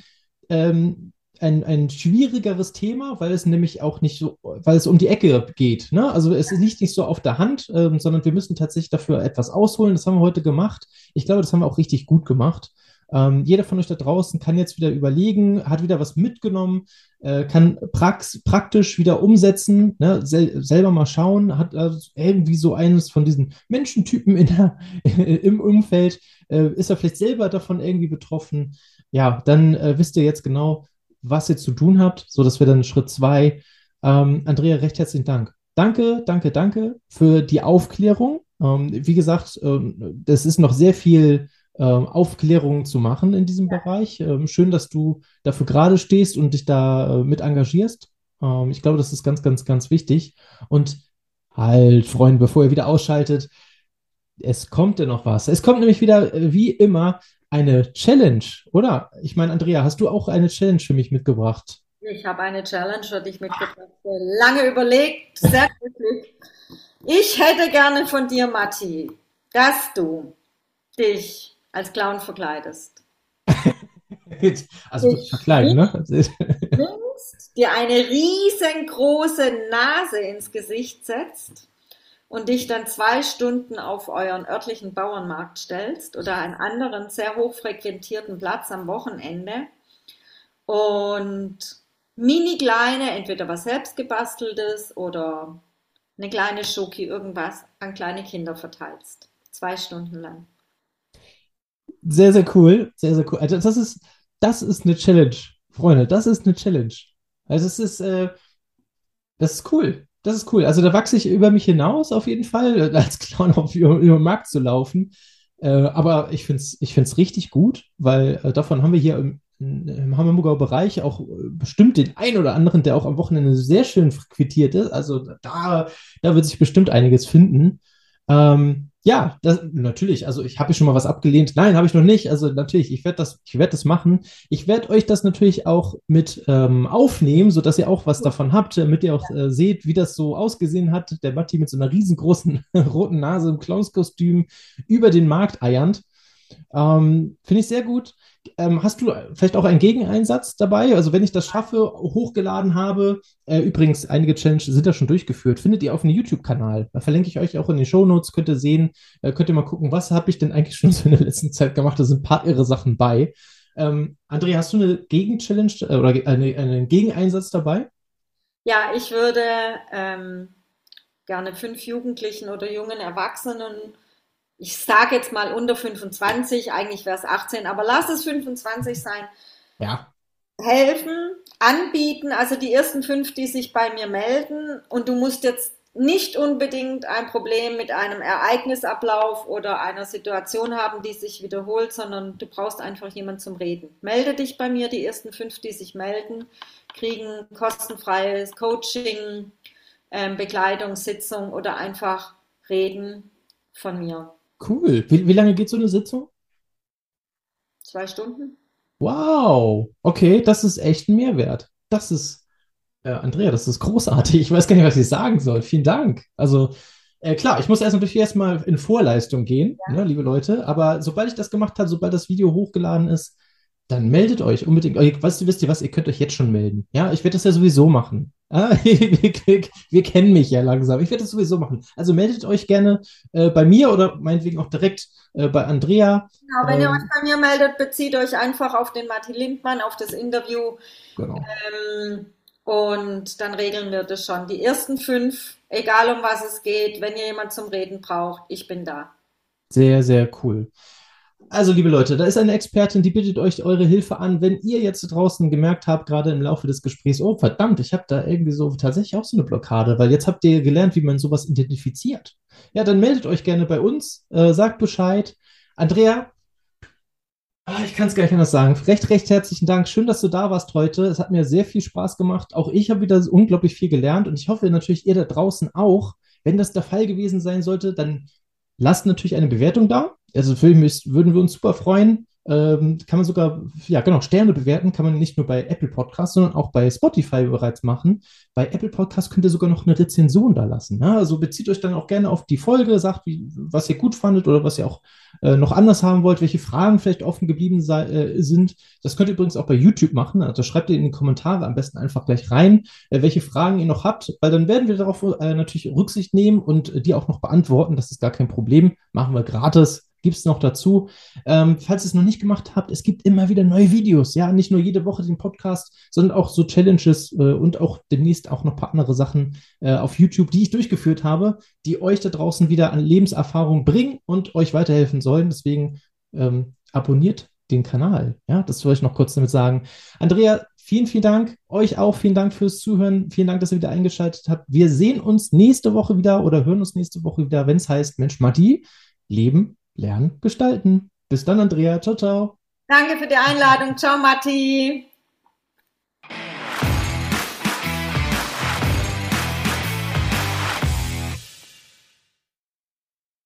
ähm, ein, ein schwierigeres Thema, weil es nämlich auch nicht so, weil es um die Ecke geht. Ne? Also es liegt nicht so auf der Hand, ähm, sondern wir müssen tatsächlich dafür etwas ausholen. Das haben wir heute gemacht. Ich glaube, das haben wir auch richtig gut gemacht. Ähm, jeder von euch da draußen kann jetzt wieder überlegen, hat wieder was mitgenommen, äh, kann prax praktisch wieder umsetzen, ne? Sel selber mal schauen, hat also irgendwie so eines von diesen Menschentypen in der, [laughs] im Umfeld, äh, ist er vielleicht selber davon irgendwie betroffen. Ja, dann äh, wisst ihr jetzt genau, was ihr zu tun habt, so dass wir dann Schritt zwei. Ähm, Andrea, recht herzlichen Dank. danke, danke, danke für die Aufklärung. Ähm, wie gesagt, ähm, das ist noch sehr viel ähm, Aufklärung zu machen in diesem Bereich. Ähm, schön, dass du dafür gerade stehst und dich da äh, mit engagierst. Ähm, ich glaube, das ist ganz, ganz, ganz wichtig. Und halt, Freunde, bevor ihr wieder ausschaltet, es kommt ja noch was. Es kommt nämlich wieder, äh, wie immer, eine Challenge, oder? Ich meine, Andrea, hast du auch eine Challenge für mich mitgebracht? Ich habe eine Challenge für dich mitgebracht. Lange überlegt, sehr glücklich. Ich hätte gerne von dir, Matti, dass du dich als Clown verkleidest. [laughs] also ich verkleiden, ne? nimmst, dir eine riesengroße Nase ins Gesicht setzt und dich dann zwei Stunden auf euren örtlichen Bauernmarkt stellst oder einen anderen sehr hochfrequentierten Platz am Wochenende und mini kleine, entweder was selbst gebasteltes oder eine kleine Schoki, irgendwas an kleine Kinder verteilst. Zwei Stunden lang. Sehr, sehr cool. Sehr, sehr cool. Also das ist, das ist eine Challenge, Freunde. Das ist eine Challenge. Also es ist, äh, das ist cool. Das ist cool. Also da wachse ich über mich hinaus auf jeden Fall, [laughs] als Clown auf über, über den Markt zu laufen. Äh, aber ich finde es ich find's richtig gut, weil äh, davon haben wir hier im, im Hamburger Bereich auch äh, bestimmt den einen oder anderen, der auch am Wochenende sehr schön frequentiert ist. Also da, da wird sich bestimmt einiges finden. Ähm, ja, das, natürlich. Also ich habe schon mal was abgelehnt. Nein, habe ich noch nicht. Also natürlich, ich werde das, ich werde das machen. Ich werde euch das natürlich auch mit ähm, aufnehmen, sodass ihr auch was davon habt, damit ihr auch äh, seht, wie das so ausgesehen hat. Der Matti mit so einer riesengroßen [laughs] roten Nase im Clownskostüm über den Markt eiernd. Ähm, Finde ich sehr gut. Ähm, hast du vielleicht auch einen Gegeneinsatz dabei? Also wenn ich das schaffe, hochgeladen habe, äh, übrigens, einige Challenges sind da schon durchgeführt, findet ihr auf einem YouTube-Kanal. Da verlinke ich euch auch in den Shownotes, könnt ihr sehen, äh, könnt ihr mal gucken, was habe ich denn eigentlich [laughs] schon so in der letzten Zeit gemacht. Da sind ein paar irre Sachen bei. Ähm, André, hast du eine Gegen-Challenge äh, oder eine, einen Gegeneinsatz dabei? Ja, ich würde ähm, gerne fünf Jugendlichen oder jungen Erwachsenen ich sage jetzt mal unter 25, eigentlich wäre es 18, aber lass es 25 sein. Ja. Helfen, anbieten, also die ersten fünf, die sich bei mir melden und du musst jetzt nicht unbedingt ein Problem mit einem Ereignisablauf oder einer Situation haben, die sich wiederholt, sondern du brauchst einfach jemanden zum Reden. Melde dich bei mir, die ersten fünf, die sich melden, kriegen kostenfreies Coaching, ähm, Begleitung, Sitzung oder einfach reden von mir. Cool. Wie, wie lange geht so eine Sitzung? Zwei Stunden. Wow. Okay, das ist echt ein Mehrwert. Das ist, äh, Andrea, das ist großartig. Ich weiß gar nicht, was ich sagen soll. Vielen Dank. Also, äh, klar, ich muss erst natürlich erstmal in Vorleistung gehen, ja. ne, liebe Leute. Aber sobald ich das gemacht habe, sobald das Video hochgeladen ist, dann meldet euch unbedingt. Weißt du, wisst ihr was? Ihr könnt euch jetzt schon melden. Ja, ich werde das ja sowieso machen. [laughs] Ah, wir, wir, kennen mich ja langsam. Ich werde das sowieso machen. Also meldet euch gerne äh, bei mir oder meinetwegen auch direkt äh, bei Andrea. Genau, wenn ähm, ihr euch bei mir meldet, bezieht euch einfach auf den Martin Lindmann, auf das Interview. Genau. Ähm, und dann regeln wir das schon. Die ersten fünf, egal um was es geht, wenn ihr jemand zum Reden braucht, ich bin da. Sehr, sehr cool. Also, liebe Leute, da ist eine Expertin, die bittet euch eure Hilfe an. Wenn ihr jetzt draußen gemerkt habt, gerade im Laufe des Gesprächs, oh verdammt, ich habe da irgendwie so tatsächlich auch so eine Blockade, weil jetzt habt ihr gelernt, wie man sowas identifiziert. Ja, dann meldet euch gerne bei uns, äh, sagt Bescheid. Andrea, ah, ich kann es gar nicht anders sagen. Recht, recht herzlichen Dank. Schön, dass du da warst heute. Es hat mir sehr viel Spaß gemacht. Auch ich habe wieder unglaublich viel gelernt und ich hoffe natürlich, ihr da draußen auch. Wenn das der Fall gewesen sein sollte, dann lasst natürlich eine Bewertung da also würden wir uns super freuen. Ähm, kann man sogar, ja genau, Sterne bewerten, kann man nicht nur bei Apple Podcasts, sondern auch bei Spotify bereits machen. Bei Apple Podcasts könnt ihr sogar noch eine Rezension da lassen. Ne? Also bezieht euch dann auch gerne auf die Folge, sagt, wie, was ihr gut fandet oder was ihr auch äh, noch anders haben wollt, welche Fragen vielleicht offen geblieben sei, äh, sind. Das könnt ihr übrigens auch bei YouTube machen. Also schreibt ihr in die Kommentare am besten einfach gleich rein, äh, welche Fragen ihr noch habt, weil dann werden wir darauf äh, natürlich Rücksicht nehmen und die auch noch beantworten. Das ist gar kein Problem. Machen wir gratis gibt es noch dazu. Ähm, falls ihr es noch nicht gemacht habt, es gibt immer wieder neue Videos. Ja, nicht nur jede Woche den Podcast, sondern auch so Challenges äh, und auch demnächst auch noch ein paar andere Sachen äh, auf YouTube, die ich durchgeführt habe, die euch da draußen wieder an Lebenserfahrung bringen und euch weiterhelfen sollen. Deswegen ähm, abonniert den Kanal. Ja, das wollte ich noch kurz damit sagen. Andrea, vielen, vielen Dank. Euch auch vielen Dank fürs Zuhören. Vielen Dank, dass ihr wieder eingeschaltet habt. Wir sehen uns nächste Woche wieder oder hören uns nächste Woche wieder, wenn es heißt, Mensch, Matti, Leben Lernen, gestalten. Bis dann, Andrea. Ciao, ciao. Danke für die Einladung. Ciao, Matti.